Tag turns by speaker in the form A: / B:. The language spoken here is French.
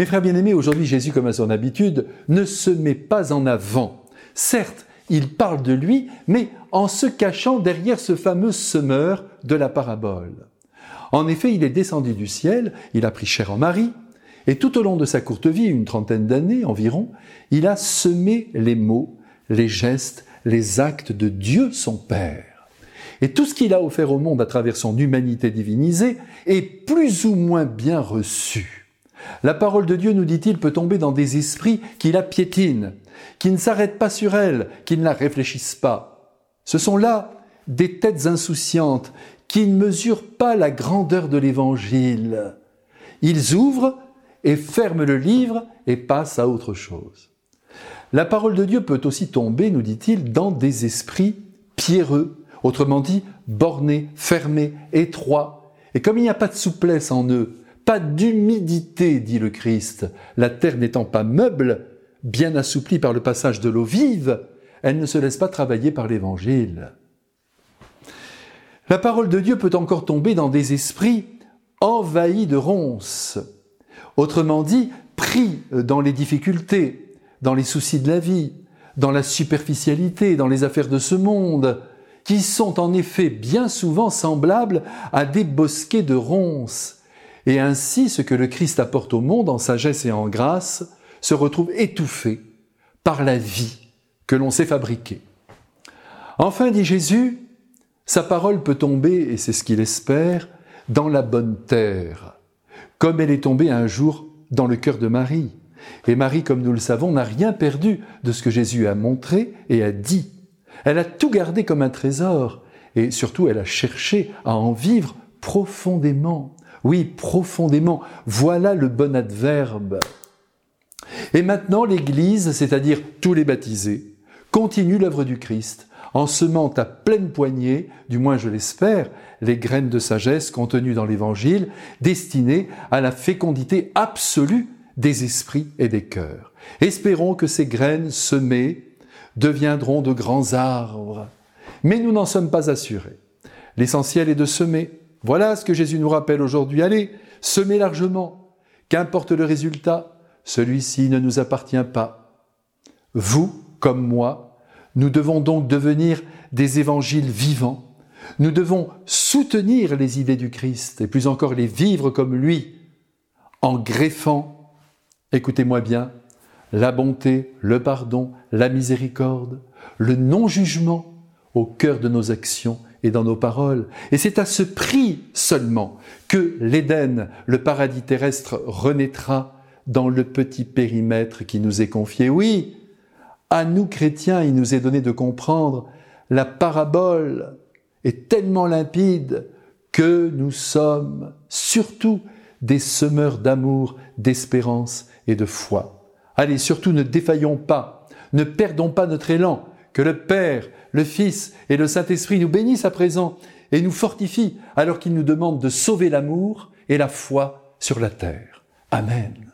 A: Mes frères bien-aimés, aujourd'hui Jésus, comme à son habitude, ne se met pas en avant. Certes, il parle de lui, mais en se cachant derrière ce fameux semeur de la parabole. En effet, il est descendu du ciel, il a pris chair en Marie, et tout au long de sa courte vie, une trentaine d'années environ, il a semé les mots, les gestes, les actes de Dieu son Père. Et tout ce qu'il a offert au monde à travers son humanité divinisée est plus ou moins bien reçu. La parole de Dieu, nous dit-il, peut tomber dans des esprits qui la piétinent, qui ne s'arrêtent pas sur elle, qui ne la réfléchissent pas. Ce sont là des têtes insouciantes qui ne mesurent pas la grandeur de l'Évangile. Ils ouvrent et ferment le livre et passent à autre chose. La parole de Dieu peut aussi tomber, nous dit-il, dans des esprits pierreux, autrement dit bornés, fermés, étroits. Et comme il n'y a pas de souplesse en eux, d'humidité, dit le Christ, la terre n'étant pas meuble, bien assouplie par le passage de l'eau vive, elle ne se laisse pas travailler par l'Évangile. La parole de Dieu peut encore tomber dans des esprits envahis de ronces, autrement dit, pris dans les difficultés, dans les soucis de la vie, dans la superficialité, dans les affaires de ce monde, qui sont en effet bien souvent semblables à des bosquets de ronces. Et ainsi, ce que le Christ apporte au monde en sagesse et en grâce se retrouve étouffé par la vie que l'on s'est fabriquée. Enfin, dit Jésus, sa parole peut tomber, et c'est ce qu'il espère, dans la bonne terre, comme elle est tombée un jour dans le cœur de Marie. Et Marie, comme nous le savons, n'a rien perdu de ce que Jésus a montré et a dit. Elle a tout gardé comme un trésor, et surtout elle a cherché à en vivre profondément. Oui, profondément. Voilà le bon adverbe. Et maintenant, l'Église, c'est-à-dire tous les baptisés, continue l'œuvre du Christ en semant à pleine poignée, du moins je l'espère, les graines de sagesse contenues dans l'Évangile, destinées à la fécondité absolue des esprits et des cœurs. Espérons que ces graines semées deviendront de grands arbres. Mais nous n'en sommes pas assurés. L'essentiel est de semer. Voilà ce que Jésus nous rappelle aujourd'hui. Allez, semez largement. Qu'importe le résultat, celui-ci ne nous appartient pas. Vous, comme moi, nous devons donc devenir des évangiles vivants. Nous devons soutenir les idées du Christ et plus encore les vivre comme lui, en greffant, écoutez-moi bien, la bonté, le pardon, la miséricorde, le non-jugement au cœur de nos actions et dans nos paroles. Et c'est à ce prix seulement que l'Éden, le paradis terrestre, renaîtra dans le petit périmètre qui nous est confié. Oui, à nous chrétiens, il nous est donné de comprendre la parabole est tellement limpide que nous sommes surtout des semeurs d'amour, d'espérance et de foi. Allez, surtout ne défaillons pas, ne perdons pas notre élan, que le Père, le Fils et le Saint-Esprit nous bénissent à présent et nous fortifient alors qu'ils nous demandent de sauver l'amour et la foi sur la terre. Amen.